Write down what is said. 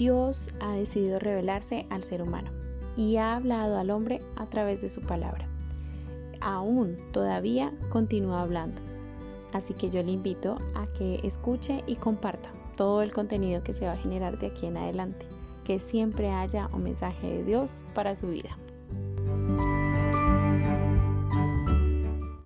Dios ha decidido revelarse al ser humano y ha hablado al hombre a través de su palabra. Aún todavía continúa hablando. Así que yo le invito a que escuche y comparta todo el contenido que se va a generar de aquí en adelante. Que siempre haya un mensaje de Dios para su vida.